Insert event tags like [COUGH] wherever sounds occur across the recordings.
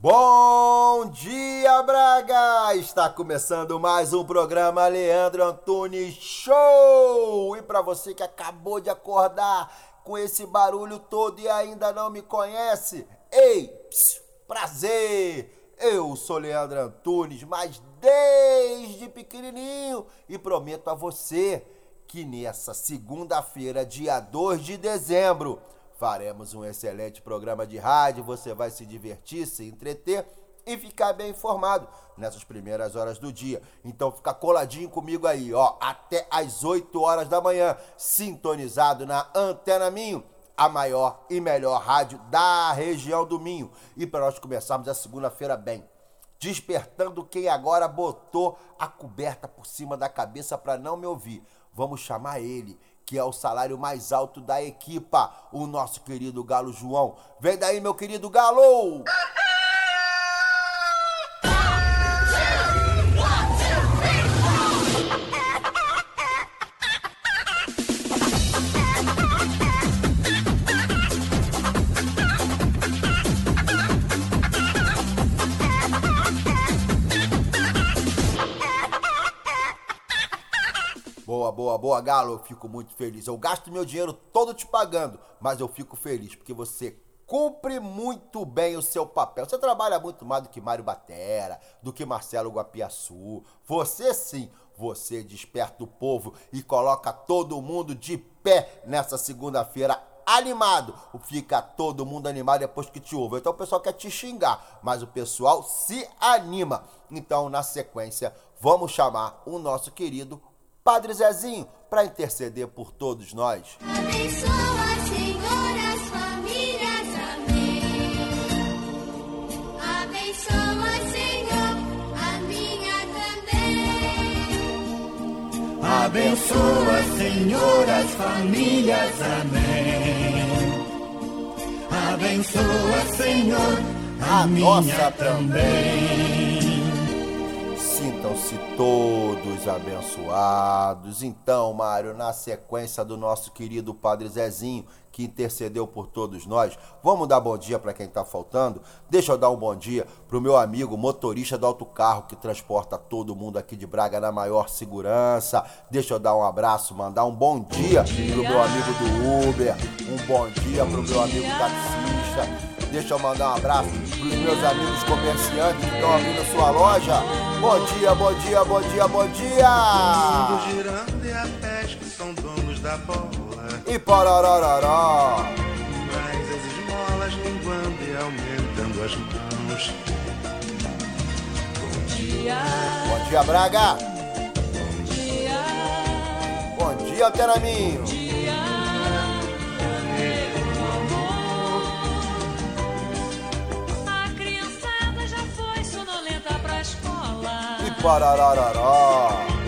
Bom dia, Braga! Está começando mais um programa Leandro Antunes Show! E para você que acabou de acordar com esse barulho todo e ainda não me conhece, ei, psiu, prazer! Eu sou Leandro Antunes, mas desde pequenininho e prometo a você que nessa segunda-feira, dia 2 de dezembro, Faremos um excelente programa de rádio, você vai se divertir, se entreter e ficar bem informado nessas primeiras horas do dia. Então fica coladinho comigo aí, ó, até às 8 horas da manhã, sintonizado na Antena Minho, a maior e melhor rádio da região do Minho. E para nós começarmos a segunda-feira bem, despertando quem agora botou a coberta por cima da cabeça para não me ouvir. Vamos chamar ele que é o salário mais alto da equipa, o nosso querido Galo João. Vem daí, meu querido Galo! Boa, boa, boa, Galo. Eu fico muito feliz. Eu gasto meu dinheiro todo te pagando, mas eu fico feliz porque você cumpre muito bem o seu papel. Você trabalha muito mais do que Mário Batera, do que Marcelo Guapiaçu. Você sim, você desperta o povo e coloca todo mundo de pé nessa segunda-feira animado. Fica todo mundo animado depois que te ouve. Então o pessoal quer te xingar, mas o pessoal se anima. Então, na sequência, vamos chamar o nosso querido Padre Zezinho, para interceder por todos nós. Abençoa, Senhor, as famílias, amém. Abençoa, Senhor, a minha também. Abençoa, Senhor, as famílias, amém. Abençoa, Senhor, a, A minha nossa também. Sintam-se todos abençoados. Então, Mário, na sequência do nosso querido Padre Zezinho, que intercedeu por todos nós, vamos dar bom dia para quem está faltando? Deixa eu dar um bom dia pro meu amigo motorista do autocarro que transporta todo mundo aqui de Braga na maior segurança. Deixa eu dar um abraço, mandar um bom dia pro meu amigo do Uber, um bom dia pro meu amigo taxista. Deixa eu mandar um abraço pros meus amigos comerciantes que estão abrindo sua loja. Bom dia, bom dia, bom dia, bom dia! girando e até que são donos da bola. E parararará! Mas as esmolas linguando e aumentando as mãos. Bom dia, Braga! Bom dia, Alteraminho! A parararará!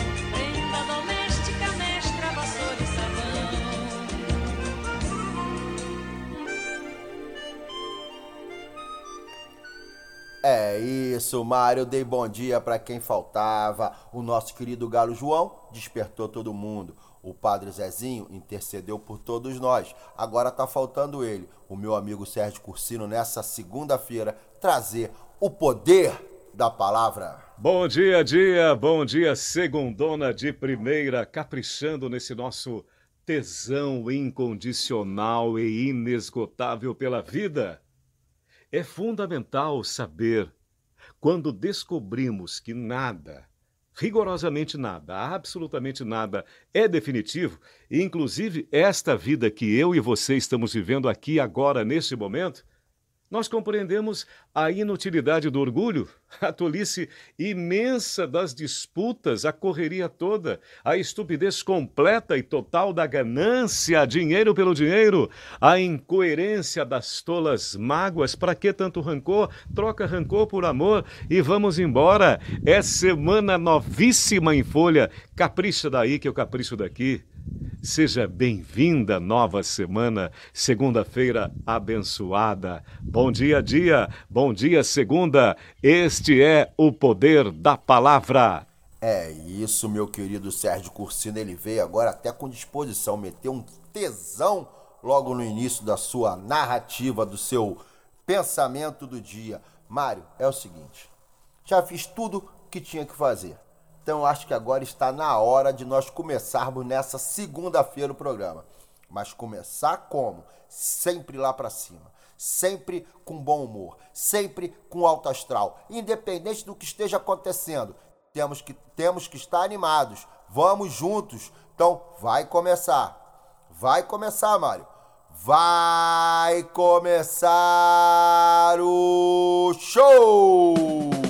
É isso, Mário. Dei bom dia para quem faltava. O nosso querido Galo João despertou todo mundo. O Padre Zezinho intercedeu por todos nós. Agora tá faltando ele, o meu amigo Sérgio Cursino, nessa segunda-feira, trazer o poder da palavra. Bom dia, dia, bom dia, segundona de primeira, caprichando nesse nosso tesão incondicional e inesgotável pela vida. É fundamental saber quando descobrimos que nada, rigorosamente nada, absolutamente nada é definitivo, inclusive esta vida que eu e você estamos vivendo aqui agora neste momento, Nós compreendemos a inutilidade do orgulho, a tolice imensa das disputas, a correria toda, a estupidez completa e total da ganância, dinheiro pelo dinheiro, a incoerência das tolas mágoas. Para que tanto rancor? Troca rancor por amor e vamos embora. É semana novíssima em folha. Capricha daí que eu capricho daqui. Seja bem-vinda nova semana, segunda-feira abençoada. Bom dia, dia, bom dia, segunda. Este é o poder da palavra. É isso, meu querido Sérgio Cursino. Ele veio agora até com disposição, meteu um tesão logo no início da sua narrativa, do seu pensamento do dia. Mário, é o seguinte: já fiz tudo que tinha que fazer. Então acho que agora está na hora de nós começarmos nessa segunda-feira o programa. Mas começar como? Sempre lá para cima. Sempre com bom humor, sempre com alto astral, independente do que esteja acontecendo. Temos que, temos que estar animados. Vamos juntos. Então vai começar. Vai começar, Mário. Vai começar o show!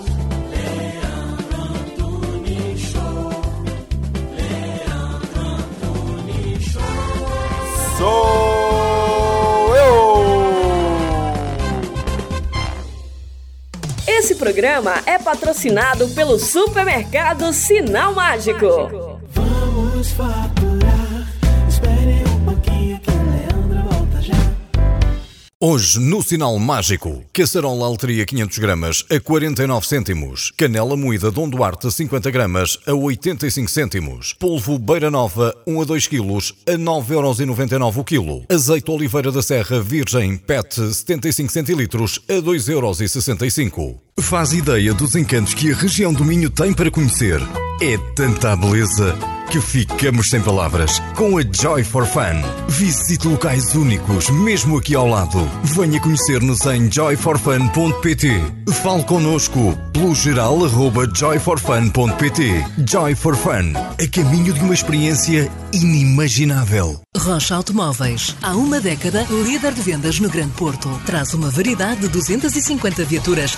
Sou eu. Esse programa é patrocinado pelo supermercado Sinal Mágico. Vamos faturar. Hoje, no Sinal Mágico, caçarola alteria 500 gramas a 49 cêntimos, canela moída Dom Duarte 50 gramas a 85 cêntimos, polvo Beira Nova 1 a 2 quilos a 9,99€ o quilo, azeite Oliveira da Serra Virgem PET 75 centilitros a 2,65€. Faz ideia dos encantos que a região do Minho tem para conhecer. É tanta beleza que ficamos sem palavras com a Joy for Fun. Visite locais únicos, mesmo aqui ao lado. Venha conhecer-nos em joyforfun.pt. Fale connosco pelo geral arroba joyforfun.pt. Joy for Fun, a caminho de uma experiência inimaginável. Rocha Automóveis. Há uma década, líder de vendas no Grande Porto. Traz uma variedade de 250 viaturas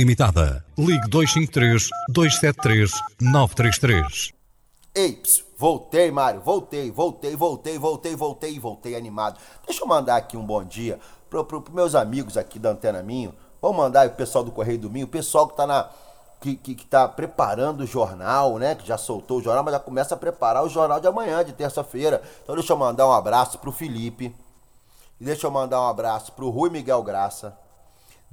Limitada. Ligue 253 273 933. Ei, voltei, Mário, voltei, voltei, voltei, voltei, voltei, voltei animado. Deixa eu mandar aqui um bom dia para pro, pro meus amigos aqui da Antena Minho. Vamos mandar o pessoal do Correio do Minho, o pessoal que tá na que, que, que tá preparando o jornal, né? Que já soltou o jornal, mas já começa a preparar o jornal de amanhã, de terça-feira. Então deixa eu mandar um abraço pro Felipe. Deixa eu mandar um abraço pro Rui Miguel Graça.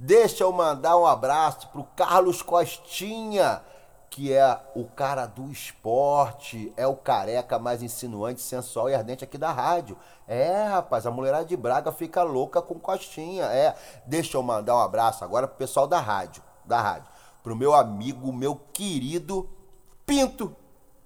Deixa eu mandar um abraço pro Carlos Costinha, que é o cara do esporte, é o careca mais insinuante, sensual e ardente aqui da rádio. É, rapaz, a mulherada de Braga fica louca com Costinha. É, deixa eu mandar um abraço agora pro pessoal da rádio, da rádio, pro meu amigo, meu querido Pinto.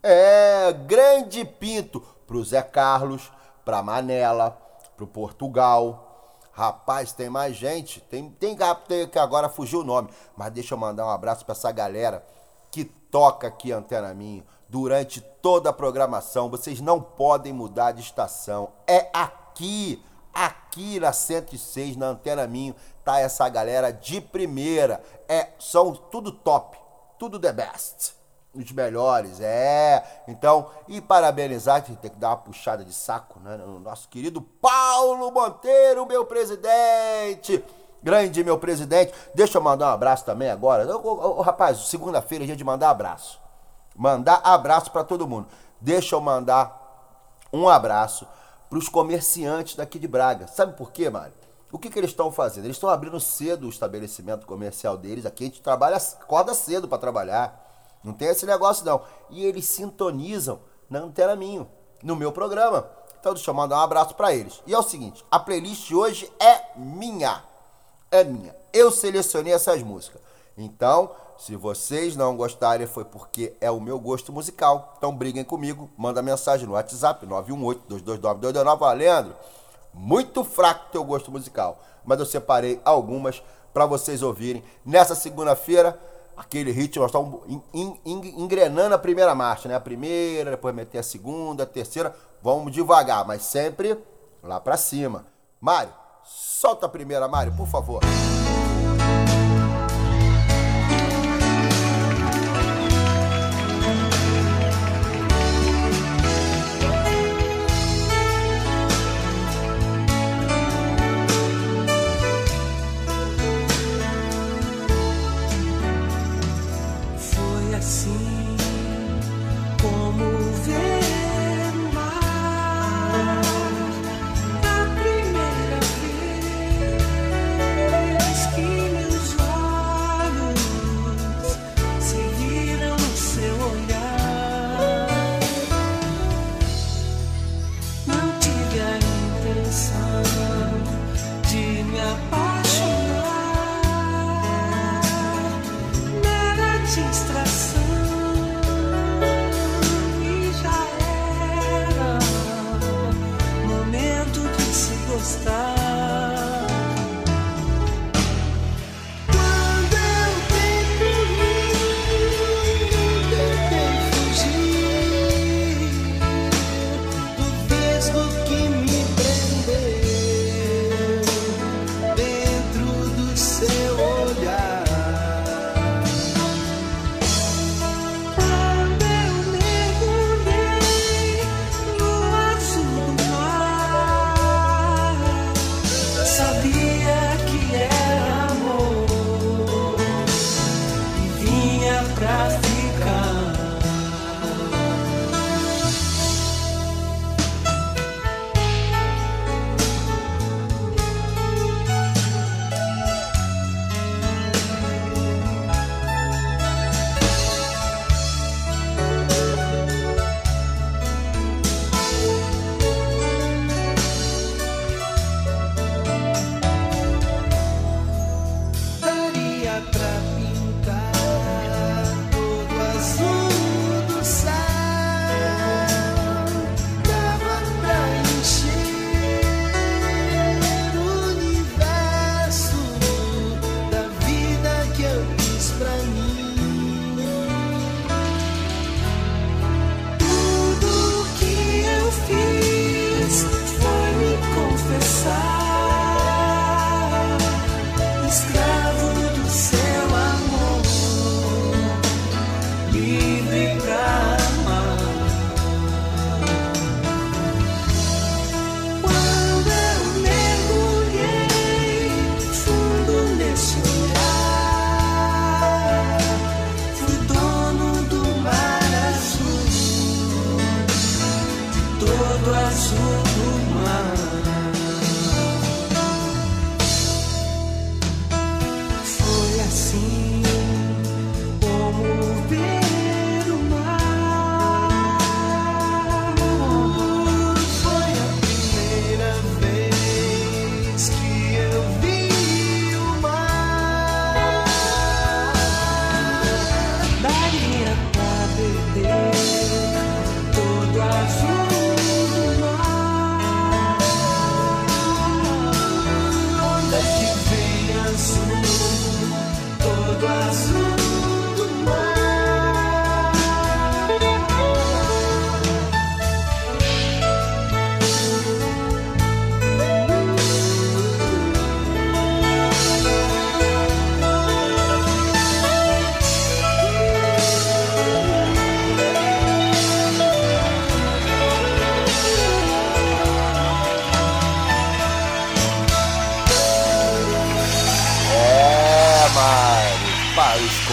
É, grande Pinto, pro Zé Carlos, pra Manela, pro Portugal. Rapaz, tem mais gente. Tem, tem, tem que agora fugiu o nome. Mas deixa eu mandar um abraço pra essa galera que toca aqui Antena Minho durante toda a programação. Vocês não podem mudar de estação. É aqui, aqui na 106, na Antena Minho, tá essa galera de primeira. É, são tudo top, tudo the best. Os melhores, é. Então, e parabenizar, tem que dar uma puxada de saco, né? No nosso querido Paulo Monteiro, meu presidente. Grande meu presidente. Deixa eu mandar um abraço também agora. Ô, rapaz, segunda-feira é dia de mandar abraço. Mandar abraço para todo mundo. Deixa eu mandar um abraço para os comerciantes daqui de Braga. Sabe por quê, Mário? O que, que eles estão fazendo? Eles estão abrindo cedo o estabelecimento comercial deles. Aqui a gente trabalha, acorda cedo para trabalhar. Não tem esse negócio não. E eles sintonizam na Antena Minho, no meu programa. Então deixa eu mandar um abraço para eles. E é o seguinte, a playlist hoje é minha. É minha. Eu selecionei essas músicas. Então, se vocês não gostarem, foi porque é o meu gosto musical. Então briguem comigo, manda mensagem no WhatsApp 918-229-229. Valendo! Muito fraco teu gosto musical. Mas eu separei algumas para vocês ouvirem nessa segunda-feira aquele ritmo, nós estamos engrenando a primeira marcha, né? A primeira, depois meter a segunda, a terceira, vamos devagar, mas sempre lá para cima. Mário, solta a primeira, Mário, por favor.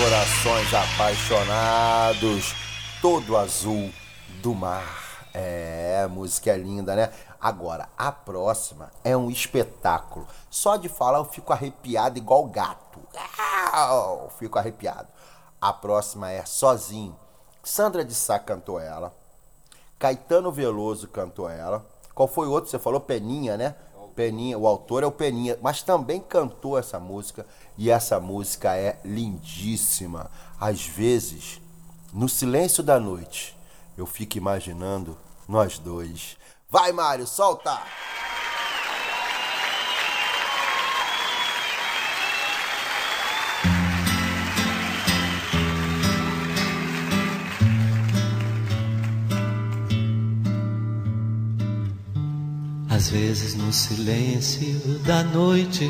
Corações apaixonados, todo azul do mar. É, a música é linda, né? Agora, a próxima é um espetáculo. Só de falar eu fico arrepiado igual gato. Fico arrepiado. A próxima é Sozinho. Sandra de Sá cantou ela. Caetano Veloso cantou ela. Qual foi o outro? Você falou Peninha, né? Peninha, o autor é o Peninha, mas também cantou essa música e essa música é lindíssima. Às vezes, no silêncio da noite, eu fico imaginando nós dois. Vai, Mário, solta! Às vezes no silêncio da noite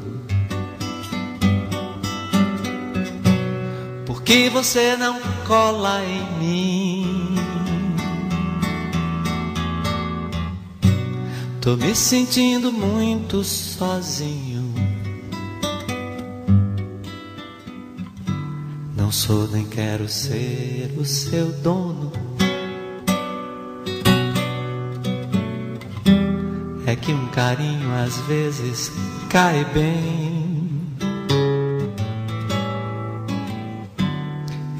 Que você não cola em mim? Tô me sentindo muito sozinho. Não sou nem quero ser o seu dono. É que um carinho às vezes cai bem.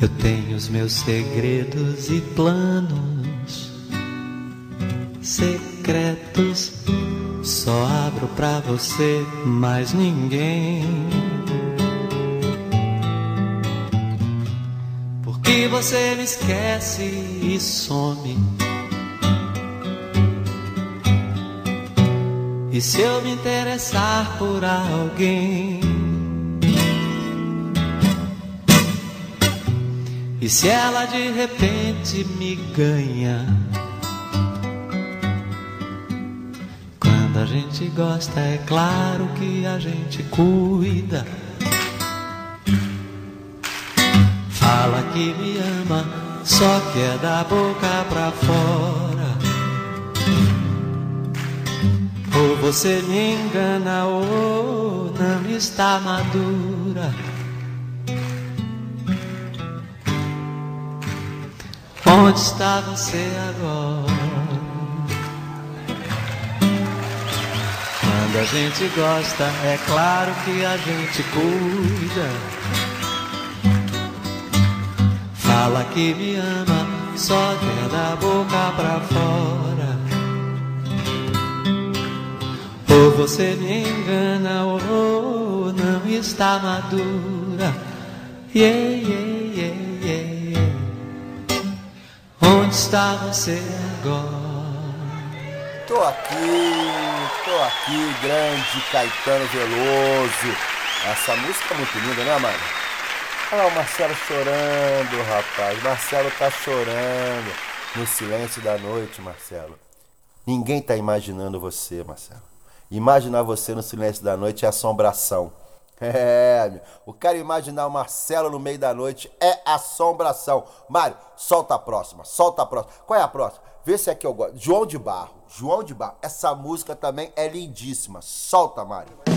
Eu tenho os meus segredos e planos secretos. Só abro pra você, mais ninguém. Porque você me esquece e some. E se eu me interessar por alguém? Se ela de repente me ganha? Quando a gente gosta, é claro que a gente cuida. Fala que me ama, só que é da boca pra fora. Ou você me engana, ou não está madura. Onde está você agora? Quando a gente gosta, é claro que a gente cuida. Fala que me ama, só quer da boca pra fora. Ou você me engana, ou não está madura. Yeah, yeah, Está você agora? Tô aqui, tô aqui, grande Caetano Veloso. Essa música é muito linda, né, mano? Ah, o Marcelo chorando, rapaz. Marcelo tá chorando. No silêncio da noite, Marcelo. Ninguém tá imaginando você, Marcelo. Imaginar você no silêncio da noite é assombração. [LAUGHS] É, o cara imaginar o Marcelo no meio da noite é assombração. Mário, solta a próxima, solta a próxima. Qual é a próxima? Vê se é que eu gosto. João de Barro, João de Barro. Essa música também é lindíssima. Solta, Mário.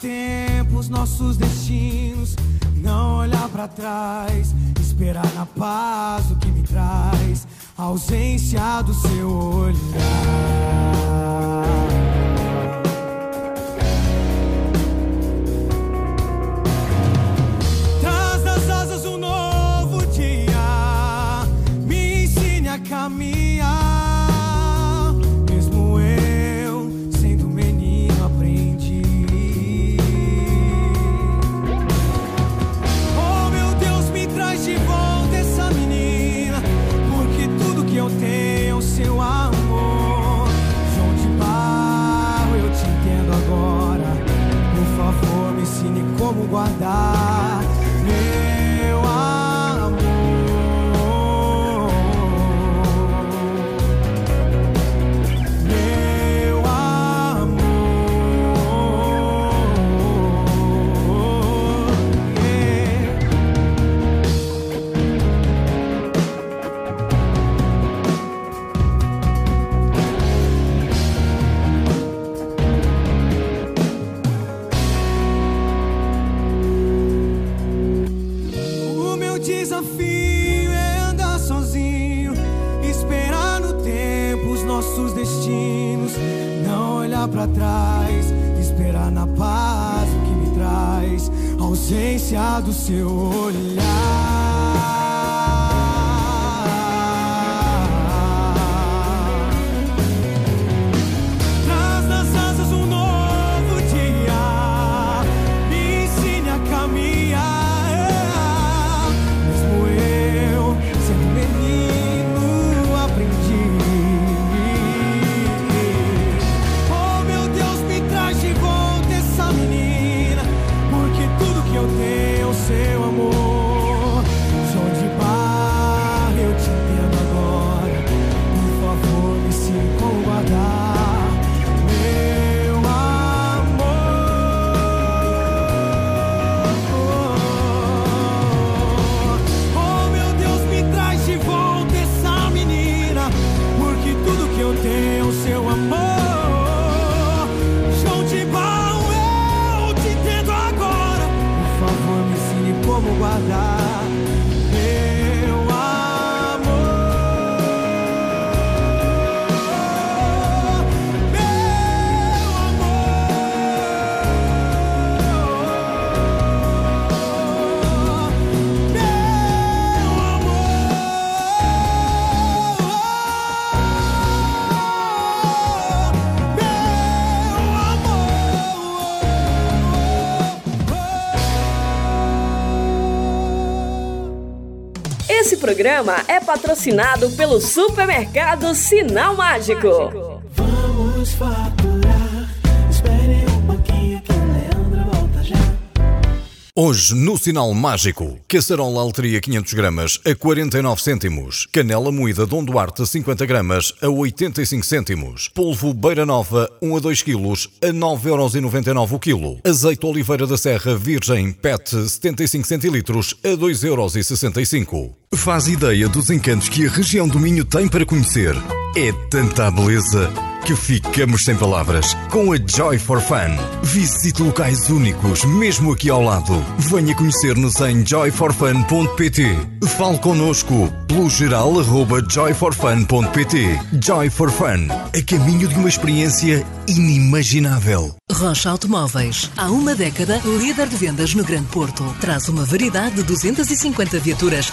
Tempo os nossos destinos, não olhar pra trás, esperar na paz o que me traz, a ausência do seu olhar. Programa é patrocinado pelo supermercado Sinal Mágico. Vamos faturar. Espere um pouquinho que o Leandro volta já. Hoje, no Sinal Mágico, caçarola alteria 500 gramas a 49 cêntimos, canela moída Dom Duarte 50 gramas a 85 cêntimos, polvo Beira Nova 1 a 2 quilos a 9,99€ o quilo, azeite Oliveira da Serra Virgem PET 75 centilitros a 2,65€. Faz ideia dos encantos que a região do Minho tem para conhecer. É tanta beleza que ficamos sem palavras com a Joy for Fun. Visite locais únicos, mesmo aqui ao lado. Venha conhecer-nos em joyforfun.pt. Fale connosco pelo geral arroba joyforfun.pt. Joy for Fun, a caminho de uma experiência inimaginável. Rocha Automóveis. Há uma década, líder de vendas no Grande Porto. Traz uma variedade de 250 viaturas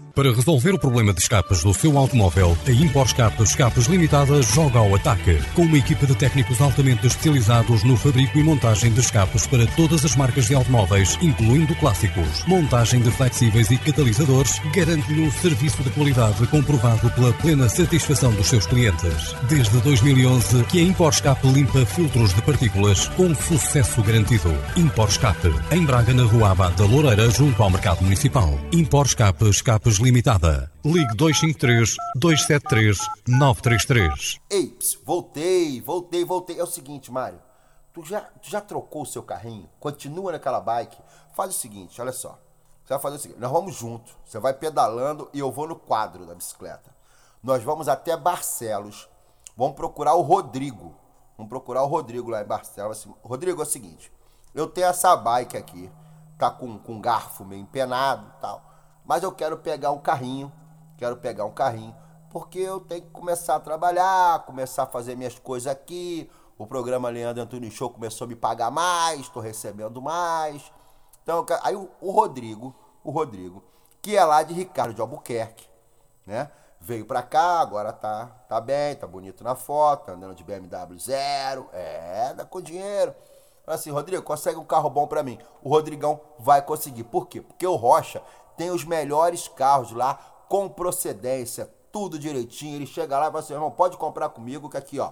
Para resolver o problema de escapas do seu automóvel, a Impor Escapas Escapas Limitada joga ao ataque. Com uma equipa de técnicos altamente especializados no fabrico e montagem de escapas para todas as marcas de automóveis, incluindo clássicos. Montagem de flexíveis e catalisadores garante-lhe um serviço de qualidade comprovado pela plena satisfação dos seus clientes. Desde 2011 que a Impor Escape limpa filtros de partículas com sucesso garantido. Impor Escape, em Braga, na Rua Abad da Loureira, junto ao Mercado Municipal. Impor Escape Escapes Limitada. Ligue 253 273 933. Ei, ps, voltei, voltei, voltei. É o seguinte, Mário. Tu já, tu já trocou o seu carrinho? Continua naquela bike? Faz o seguinte, olha só. Você vai fazer o seguinte, nós vamos junto. Você vai pedalando e eu vou no quadro da bicicleta. Nós vamos até Barcelos. Vamos procurar o Rodrigo. Vamos procurar o Rodrigo lá em Barcelos. Assim, Rodrigo, é o seguinte. Eu tenho essa bike aqui. Tá com, com garfo meio empenado e tal. Mas eu quero pegar um carrinho. Quero pegar um carrinho. Porque eu tenho que começar a trabalhar, começar a fazer minhas coisas aqui. O programa Leandro Antunes Show começou a me pagar mais, estou recebendo mais. Então, aí o, o Rodrigo, o Rodrigo, que é lá de Ricardo de Albuquerque, né? Veio pra cá, agora tá, tá bem, tá bonito na foto, tá andando de BMW zero, é, dá com dinheiro. Fala assim, Rodrigo, consegue um carro bom pra mim. O Rodrigão vai conseguir. Por quê? Porque o Rocha tem os melhores carros lá, com procedência, tudo direitinho. Ele chega lá e fala assim, irmão, pode comprar comigo, que aqui, ó,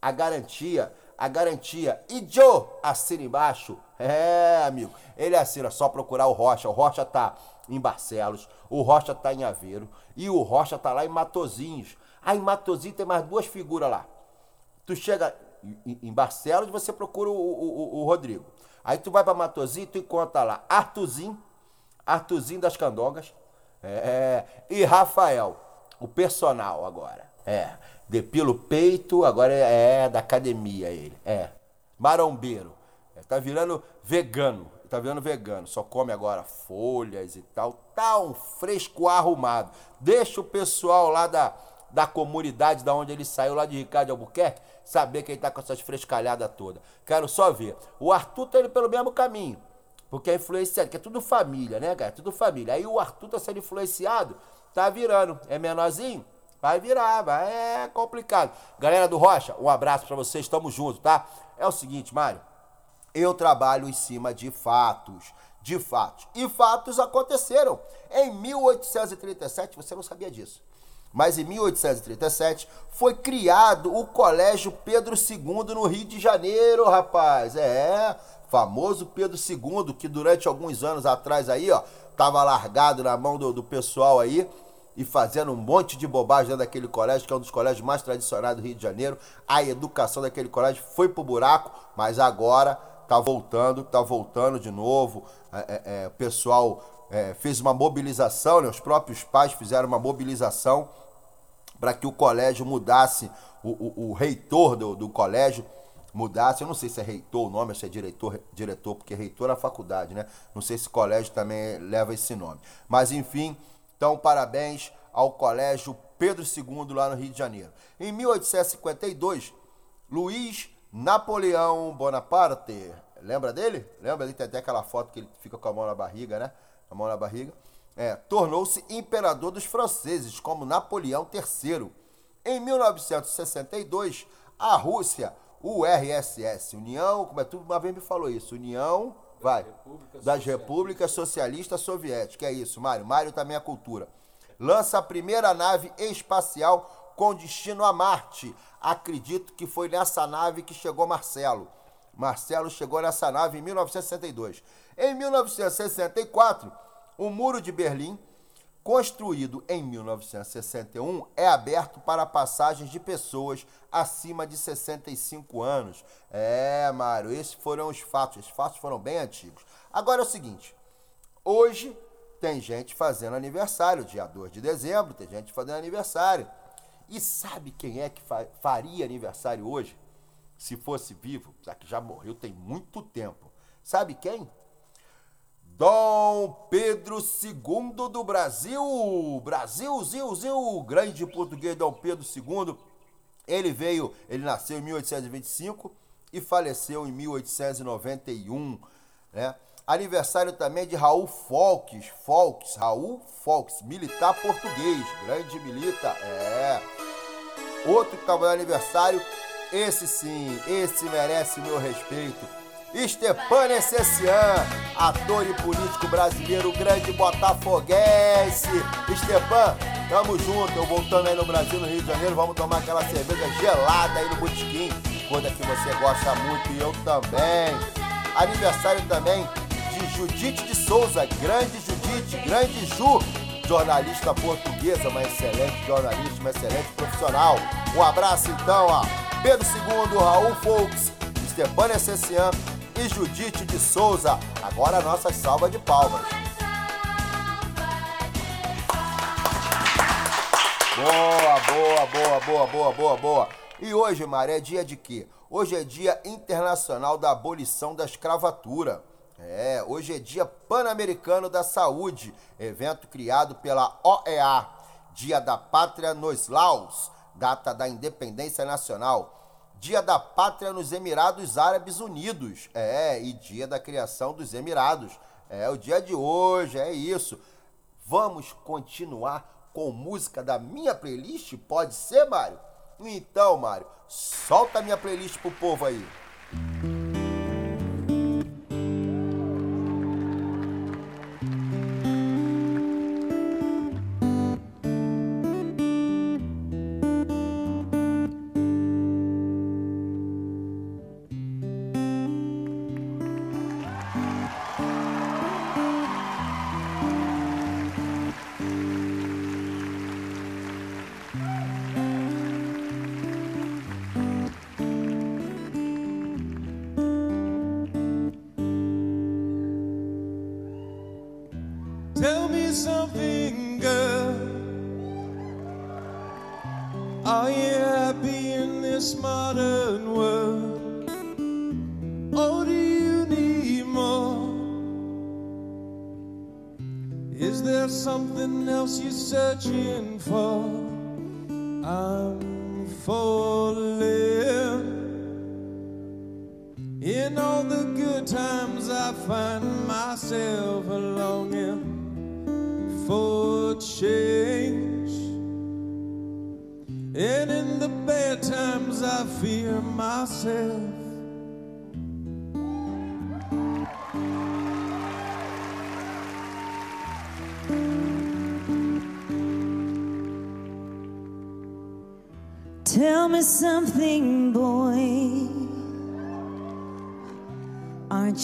a garantia, a garantia. E Joe, assina embaixo. É, amigo. Ele assina, só procurar o Rocha. O Rocha tá em Barcelos, o Rocha tá em Aveiro e o Rocha tá lá em Matozinhos. Aí em Matozinhos tem mais duas figuras lá. Tu chega Em, Barcelos você procura o, o- o- Rodrigo. Aí tu vai pra Matozinho, tu encontra lá Artuzinho, Artuzinho das Candongas, é, e Rafael, o personal agora. É, depila o peito, agora é, é da academia ele. É, marombeiro. É, tá virando vegano, tá virando vegano, só come agora folhas e tal. Tá um fresco arrumado. Deixa o pessoal lá da, da comunidade da onde ele saiu, lá de Ricardo Albuquerque, saber que ele tá com essas frescalhadas todas. Quero só ver. O Arthur tá indo pelo mesmo caminho. Porque é influenciado, que é tudo família, né, cara? Tudo família. Aí o Arthur tá sendo influenciado, tá virando. É menorzinho? Vai virar, vai. É complicado. Galera do Rocha, um abraço pra vocês, tamo junto, tá? É o seguinte, Mário. Eu trabalho em cima de fatos. De fatos. E fatos aconteceram. Em 1837, você não sabia disso. Mas em 1837 foi criado o Colégio Pedro II no Rio de Janeiro, rapaz. É, famoso Pedro II, que durante alguns anos atrás aí, ó, tava largado na mão do, do pessoal aí e fazendo um monte de bobagem dentro daquele colégio, que é um dos colégios mais tradicionais do Rio de Janeiro. A educação daquele colégio foi pro buraco, mas agora tá voltando, tá voltando de novo. É, é, é, o pessoal é, fez uma mobilização, né? os próprios pais fizeram uma mobilização para que o colégio mudasse, o, o- o reitor do, do colégio mudasse. Eu não sei se é reitor o nome, se é diretor, diretor, porque reitor é a faculdade, né? Não sei se colégio também leva esse nome. Mas enfim, então parabéns ao colégio Pedro II lá no Rio de Janeiro. Em 1852, Luiz Napoleão Bonaparte, lembra dele? Lembra? Ele tem até aquela foto que ele fica com a mão na barriga, né? A mão na barriga. É, tornou-se imperador dos franceses, como Napoleão III. Em 1962, a Rússia, o RSS, União, como é tudo, uma vez me falou isso, União, vai, das Repúblicas Socialistas Soviéticas, é isso, Mário, Mário também é cultura. Lança a primeira nave espacial com destino a Marte. Acredito que foi nessa nave que chegou Marcelo. Marcelo chegou nessa nave em 1962. Em 1964, o Muro de Berlim, construído em 1961, é aberto para passagens de pessoas acima de 65 anos. É, Mário, esses foram os fatos. Esses fatos foram bem antigos. Agora é o seguinte: hoje tem gente fazendo aniversário, dia 2 de dezembro, tem gente fazendo aniversário. E sabe quem é que fa- faria aniversário hoje? Se fosse vivo, já que já morreu tem muito tempo. Sabe quem? Dom Pedro II do Brasil. Brasil, Zil, Zil, grande português Dom Pedro II. Ele veio, ele nasceu em 1825 e faleceu em 1891, né? Aniversário também de Raul Folks, Folks, Raul Folks, militar português, grande militar, é. Outro que estava no aniversário, esse sim, esse merece meu respeito. Stepan Essessian, ator e político brasileiro, grande botafoguense. Stepan, tamo junto, eu voltando aí no Brasil, no Rio de Janeiro, vamos tomar aquela cerveja gelada aí no Botequim, coisa que você gosta muito e eu também. Aniversário também de Judite de Souza, grande Judite, grande Ju, jornalista portuguesa, uma excelente jornalista, uma excelente profissional. Um abraço então a Pedro II, Raul Folks, Stefania Essessian e Judite de Souza. Agora a nossa salva de palmas. Boa, boa, boa, boa, boa, boa, boa. E hoje, Maré, é dia de quê? Hoje é dia internacional da abolição da escravatura. É, hoje é dia pan-americano da saúde, evento criado pela OEA, Dia da Pátria nos Laos, data da independência nacional. Dia da Pátria nos Emirados Árabes Unidos. É, e dia da criação dos Emirados. É o dia de hoje, é isso. Vamos continuar com música da minha playlist? Pode ser, Mário? Então, Mário, solta a minha playlist pro povo aí. something, searching for?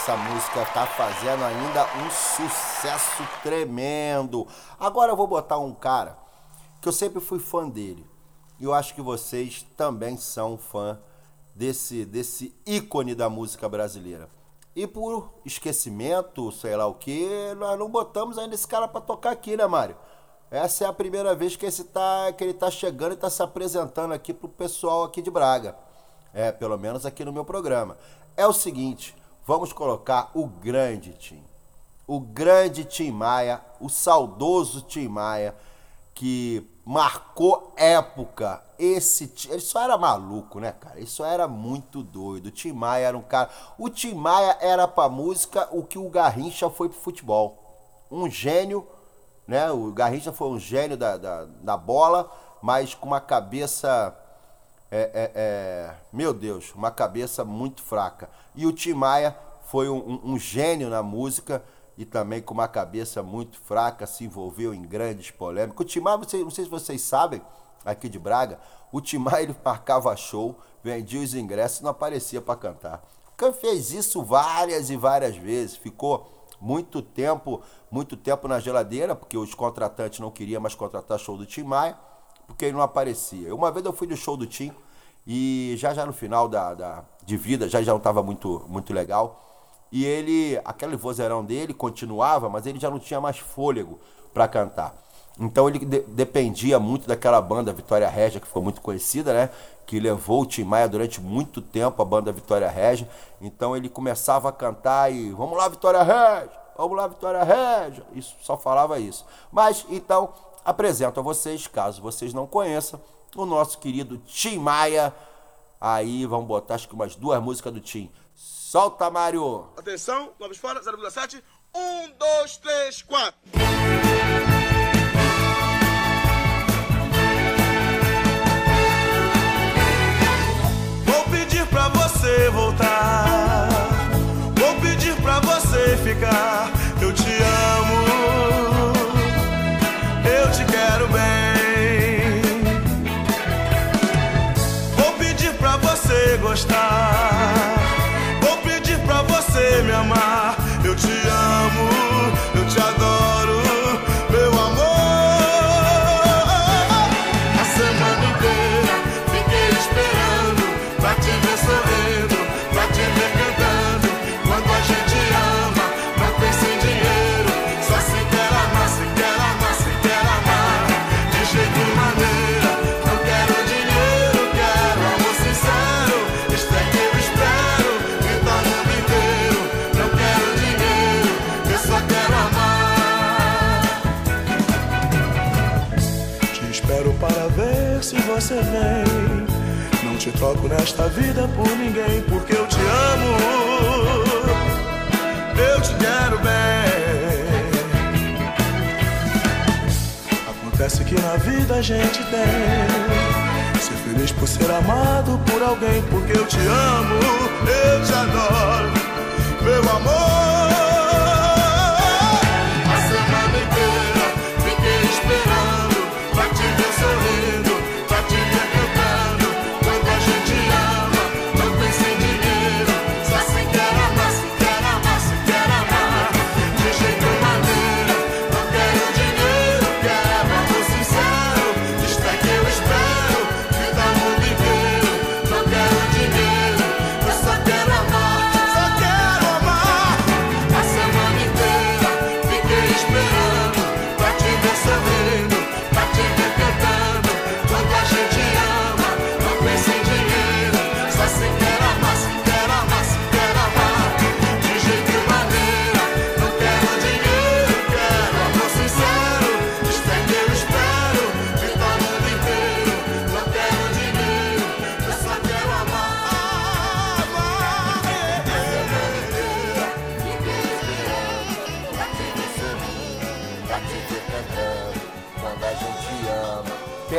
Essa música tá fazendo ainda um sucesso tremendo. Agora eu vou botar um cara que eu sempre fui fã dele. E eu acho que vocês também são fã desse, desse ícone da música brasileira. E por esquecimento, sei lá o que, nós não botamos ainda esse cara pra tocar aqui, né, Mário? Essa é a primeira vez que, esse tá, que ele tá chegando e tá se apresentando aqui pro pessoal aqui de Braga. É, pelo menos aqui no meu programa. É o seguinte, vamos colocar o grande Tim. O grande Tim Maia, o saudoso Tim Maia, que marcou época. Esse ele só era maluco, né, cara? Ele só era muito doido. O Tim Maia era um cara. O Tim Maia era pra música o que o Garrincha foi pro futebol. Um gênio, né? O Garrincha foi um gênio da, da, da bola, mas com uma cabeça. É, é, é, meu Deus, uma cabeça muito fraca. E o Tim Maia foi um, um- um gênio na música e também com uma cabeça muito fraca, se envolveu em grandes polêmicas. O Tim Maia, vocês- não sei se vocês sabem, aqui de Braga, o Tim Maia ele [LAUGHS] marcava show, vendia os ingressos e não aparecia para cantar. Can fez isso várias e várias vezes, ficou muito tempo, muito tempo na geladeira, porque os contratantes não queriam mais contratar show do Tim Maia, porque ele não aparecia. Uma vez eu fui no show do Tim e já já no final da, da- de vida, já já não estava muito, muito legal. E ele, aquele vozeirão dele continuava, mas ele já não tinha mais fôlego para cantar. Então ele de- dependia muito daquela banda Vitória Régia, que ficou muito conhecida, né? Que levou o Tim Maia durante muito tempo, a banda Vitória Régia. Então ele começava a cantar e vamos lá, Vitória Régia, vamos lá, Vitória Régia. Isso, só falava isso. Mas então apresento a vocês, caso vocês não conheçam, o nosso querido Tim Maia. Aí vamos botar acho que umas duas músicas do Tim. Solta, Mário! Atenção, vamos fora, 0,7. Um, dois, três, quatro. Vou pedir pra você voltar. Vou pedir pra você ficar. Você vem. Não te troco nesta vida por ninguém, porque eu te amo. Eu te quero bem. Acontece que na vida a gente tem. Ser feliz por ser amado por alguém, porque eu te amo, eu te adoro, meu amor.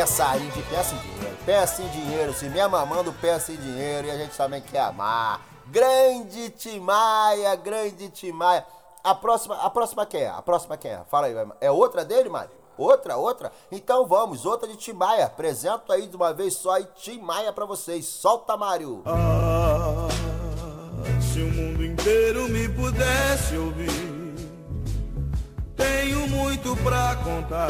Aí de peça em dinheiro, peça em dinheiro. Se me amamando, peça em dinheiro e a gente também quer amar. Grande Timaia, grande Timaia. A próxima, a próxima quem é? A próxima quem é? Fala aí, é outra dele, Mário? Outra, outra? Então vamos, outra de Timaia. Apresento aí de uma vez só aí Timaia pra vocês. Solta, Mário. Ah, se o mundo inteiro me pudesse ouvir, tenho muito pra contar,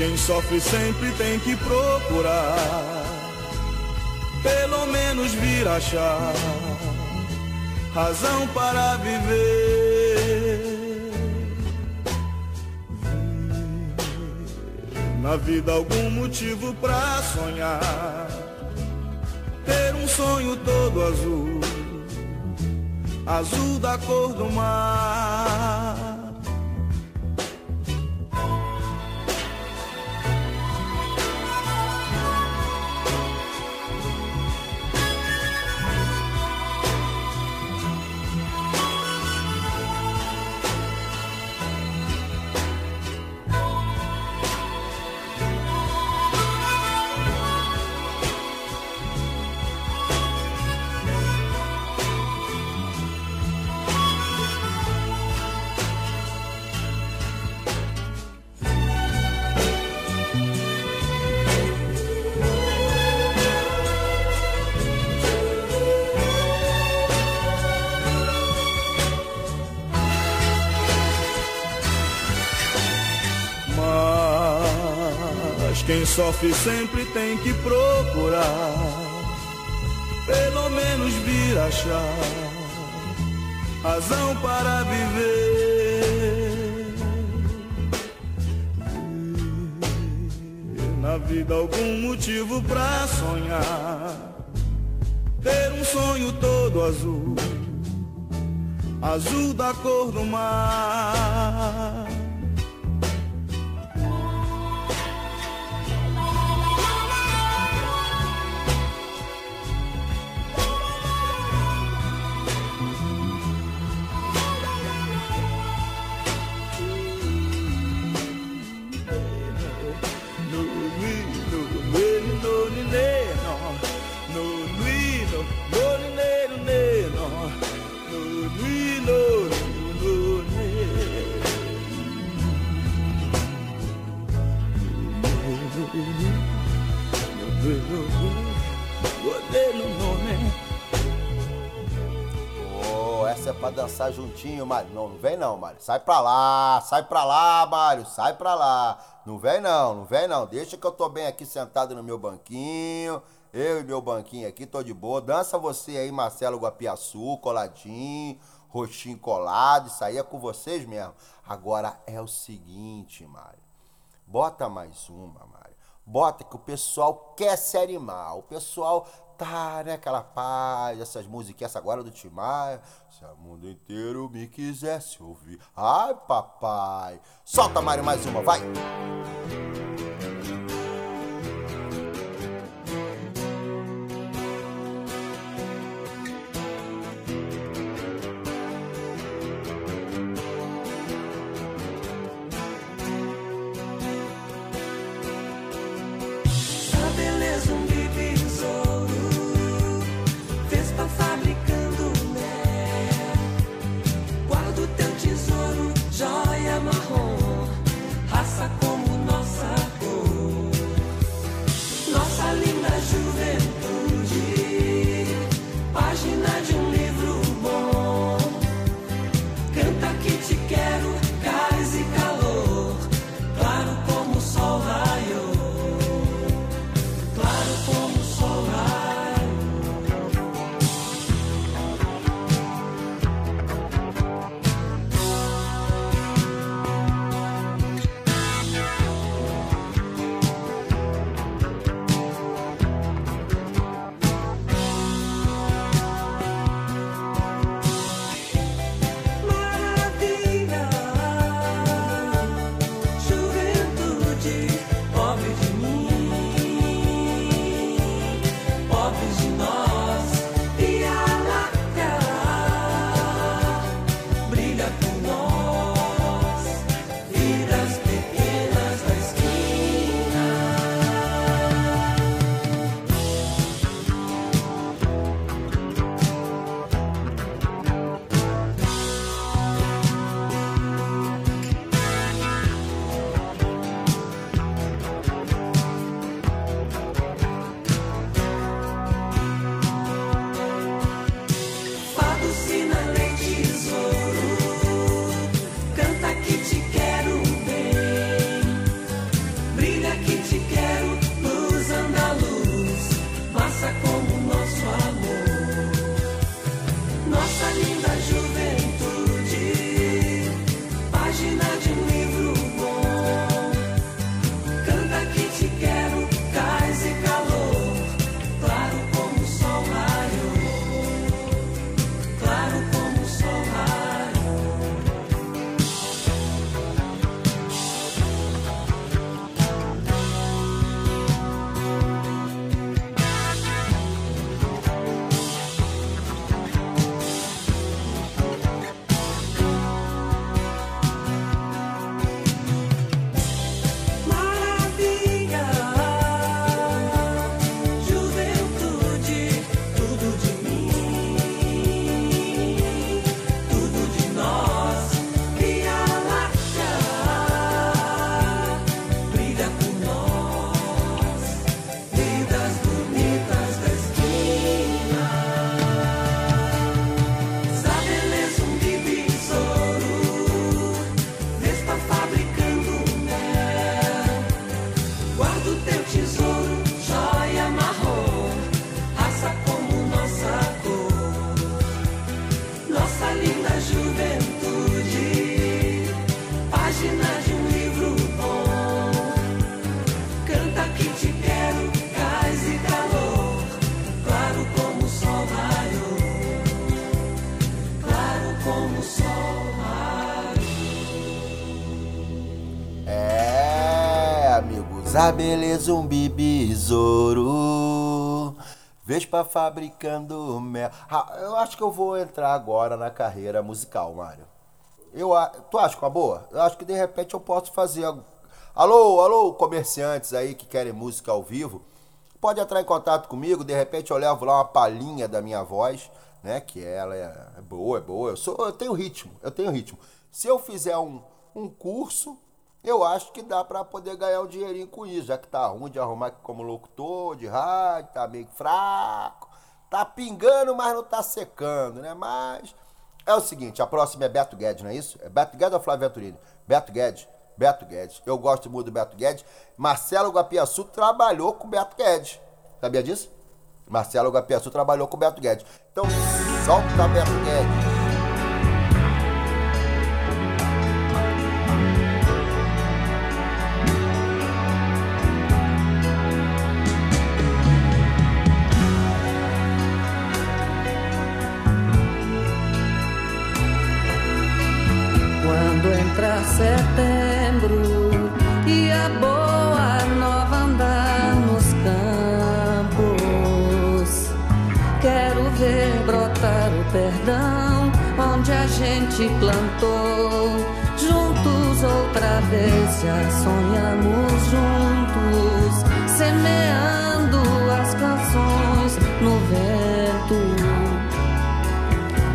Quem sofre sempre tem que procurar, pelo menos vir achar razão para viver. Na vida algum motivo pra sonhar, ter um sonho todo azul, azul da cor do mar. Quem sofre sempre tem que procurar, pelo menos vir achar razão para viver. Na vida algum motivo pra sonhar, ter um sonho todo azul, azul da cor do mar. Dançar juntinho, Mário. Não, não vem não, Mário. Sai pra lá, sai pra lá, Mário. Sai pra lá. Não vem não, não vem não. Deixa que eu tô bem aqui sentado no meu banquinho. Eu e meu banquinho aqui, tô de boa. Dança você aí, Marcelo Guapiaçu, coladinho, roxinho colado. Isso aí é com vocês mesmo. Agora é o seguinte, Mário. Bota mais uma, Mário. Bota que o pessoal quer se animar. O pessoal tá, né, aquela paz, essas musiquinhas, agora do Timar. Se o mundo inteiro me quisesse ouvir. Ai, papai. Solta, Mário, mais uma, vai. Amigos, a beleza um besouro. Vespa fabricando mel. Ah, eu acho que eu vou entrar agora na carreira musical, Mário. Eu, tu acha uma boa? Eu acho que de repente eu posso fazer. Alô, alô, comerciantes aí que querem música ao vivo. Pode entrar em contato comigo, de repente eu levo lá uma palhinha da minha voz, né? Que ela é é boa, é boa. Eu, sou, eu tenho ritmo, eu tenho ritmo. Se eu fizer um, um curso, eu acho que dá pra poder ganhar um dinheirinho com isso, já que tá ruim de arrumar como locutor de rádio, tá meio fraco. Tá pingando, mas não tá secando, né? Mas é o seguinte, a próxima é Beto Guedes, não é isso? É Beto Guedes ou Flávio Venturini? Beto Guedes. Beto Guedes. Eu gosto muito do Beto Guedes. Marcelo Guapiaçu trabalhou com Beto Guedes. Sabia disso? Marcelo Guapiaçu trabalhou com Beto Guedes. Então, solta Beto Guedes. Gente plantou. Juntos outra vez já sonhamos juntos, semeando as canções no vento.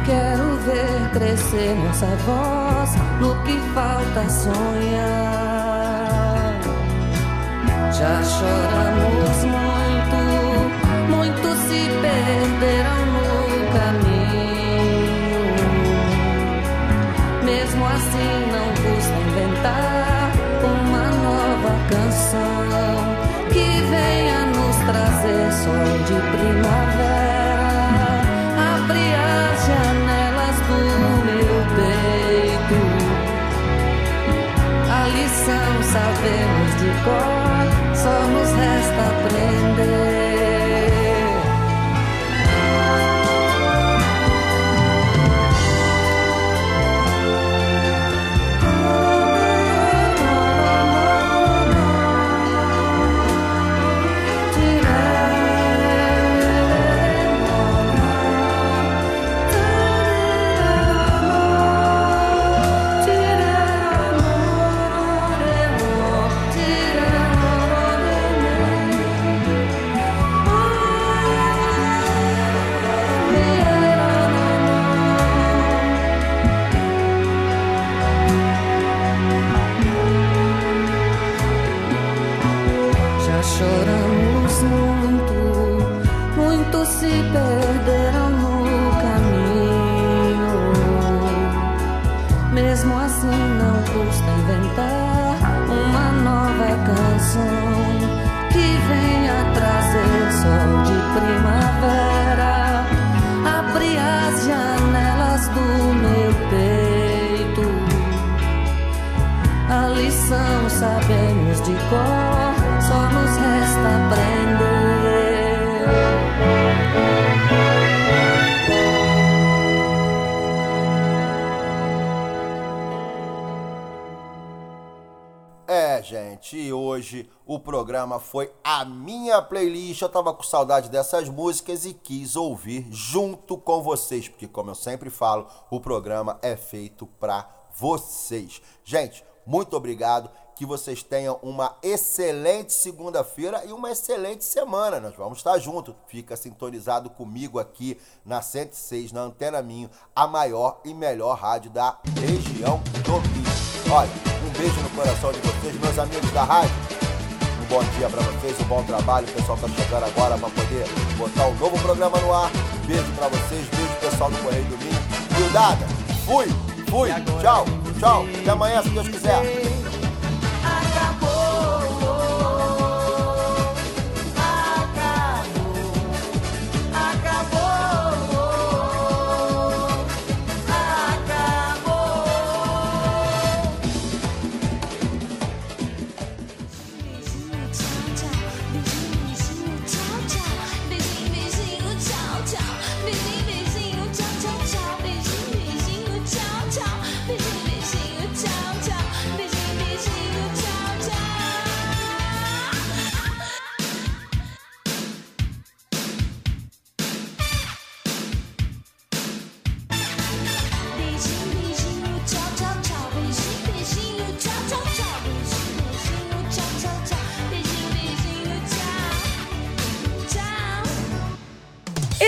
Quero ver crescer nossa voz no que falta sonhar. Já choramos muito, muitos se perderam no assim, não custa inventar uma nova canção que venha nos trazer sol de primavera. Abre as janelas do meu peito. A lição sabemos de cor, só nos resta aprender. Eu tava com saudade dessas músicas e quis ouvir junto com vocês, porque como eu sempre falo, o programa é feito pra vocês. Gente, muito obrigado. Que vocês tenham uma excelente segunda-feira e uma excelente semana. Nós vamos estar juntos. Fica sintonizado comigo aqui na 106, na Antena Minho, a maior e melhor rádio da região do Rio. Olha, um beijo no coração de vocês, meus amigos da rádio. Um bom dia pra vocês, um bom trabalho. O pessoal tá chegando agora pra poder botar um novo programa no ar. Beijo pra vocês, beijo pessoal do Correio do Minho. Gildada, fui, fui, tchau, tchau. Até amanhã, se Deus quiser.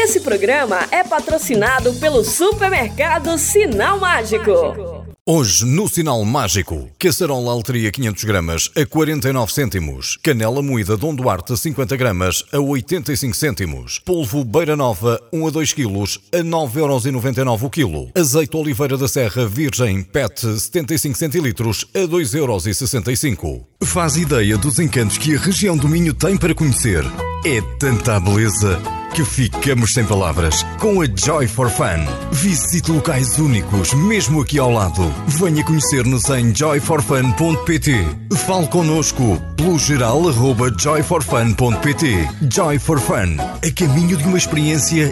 Esse programa é patrocinado pelo supermercado Sinal Mágico. Hoje, no Sinal Mágico, caçarola alteria 500 gramas a 49 cêntimos, canela moída Dom Duarte 50 gramas a 85 cêntimos, polvo Beira Nova 1 a 2 quilos a 9,99€ o quilo, azeite Oliveira da Serra Virgem PET 75 centilitros a 2,65€. Faz ideia dos encantos que a região do Minho tem para conhecer. É tanta beleza que ficamos sem palavras com a Joy for Fun. Visite locais únicos, mesmo aqui ao lado. Venha conhecer-nos em joyforfun.pt. Fale connosco pelo geral arroba joyforfun.pt. Joy for Fun, a caminho de uma experiência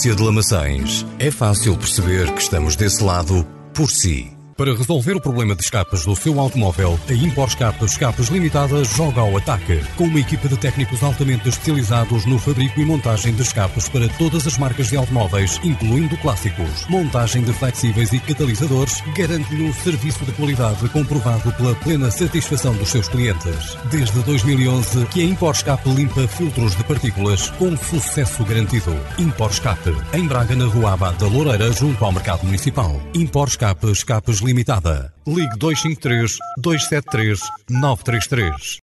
de Lamaçães. É fácil perceber que estamos desse lado por si. Para resolver o problema de escapas do seu automóvel, a Impor Escapas Escapas Limitada joga ao ataque. Com uma equipa de técnicos altamente especializados no fabrico e montagem de escapes para todas as marcas de automóveis, incluindo clássicos. Montagem de flexíveis e catalisadores garante-lhe um serviço de qualidade comprovado pela plena satisfação dos seus clientes. Desde 2011 que a Impor Escape limpa filtros de partículas com sucesso garantido. Impor Escape, em Braga, na Rua Abad da Loureira, junto ao Mercado Municipal. Impor Escape Escapes Limitada. Ligue 253 273 933.